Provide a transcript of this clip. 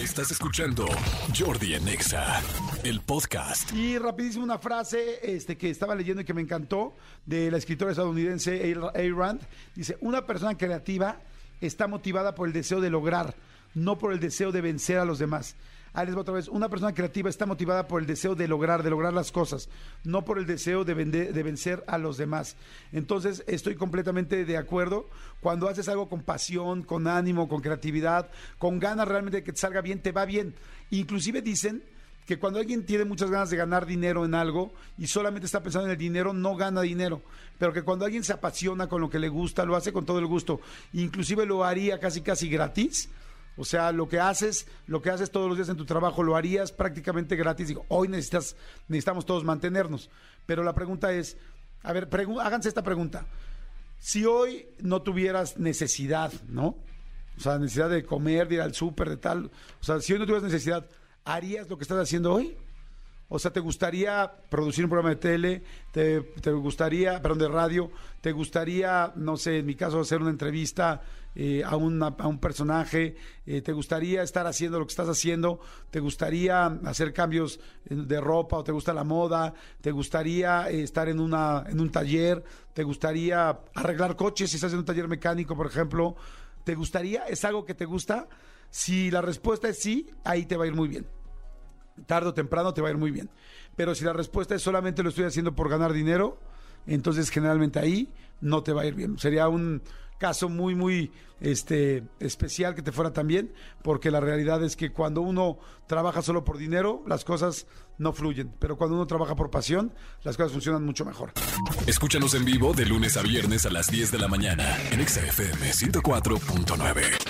Estás escuchando Jordi Anexa, el podcast. Y rapidísimo una frase este, que estaba leyendo y que me encantó de la escritora estadounidense Ayn Rand. Dice, una persona creativa está motivada por el deseo de lograr, no por el deseo de vencer a los demás. Ahí les otra vez. Una persona creativa está motivada por el deseo de lograr, de lograr las cosas, no por el deseo de, vende- de vencer a los demás. Entonces, estoy completamente de acuerdo. Cuando haces algo con pasión, con ánimo, con creatividad, con ganas realmente de que te salga bien, te va bien. Inclusive dicen que cuando alguien tiene muchas ganas de ganar dinero en algo y solamente está pensando en el dinero, no gana dinero. Pero que cuando alguien se apasiona con lo que le gusta, lo hace con todo el gusto, inclusive lo haría casi casi gratis. O sea, lo que haces, lo que haces todos los días en tu trabajo, lo harías prácticamente gratis. Digo, hoy necesitas, necesitamos todos mantenernos. Pero la pregunta es, a ver, háganse esta pregunta. Si hoy no tuvieras necesidad, ¿no? O sea, necesidad de comer, de ir al súper, de tal. O sea, si hoy no tuvieras necesidad, ¿harías lo que estás haciendo hoy? O sea, ¿te gustaría producir un programa de tele? ¿Te, te gustaría, perdón, de radio? ¿Te gustaría, no sé, en mi caso, hacer una entrevista eh, a, a un personaje? Eh, ¿Te gustaría estar haciendo lo que estás haciendo? ¿Te gustaría hacer cambios de ropa o te gusta la moda? ¿Te gustaría eh, estar en, una, en un taller? ¿Te gustaría arreglar coches si estás en un taller mecánico, por ejemplo? ¿Te gustaría? ¿Es algo que te gusta? Si la respuesta es sí, ahí te va a ir muy bien tarde o temprano te va a ir muy bien. Pero si la respuesta es solamente lo estoy haciendo por ganar dinero, entonces generalmente ahí no te va a ir bien. Sería un caso muy, muy este, especial que te fuera tan bien, porque la realidad es que cuando uno trabaja solo por dinero, las cosas no fluyen. Pero cuando uno trabaja por pasión, las cosas funcionan mucho mejor. Escúchanos en vivo de lunes a viernes a las 10 de la mañana en Exa FM 104.9.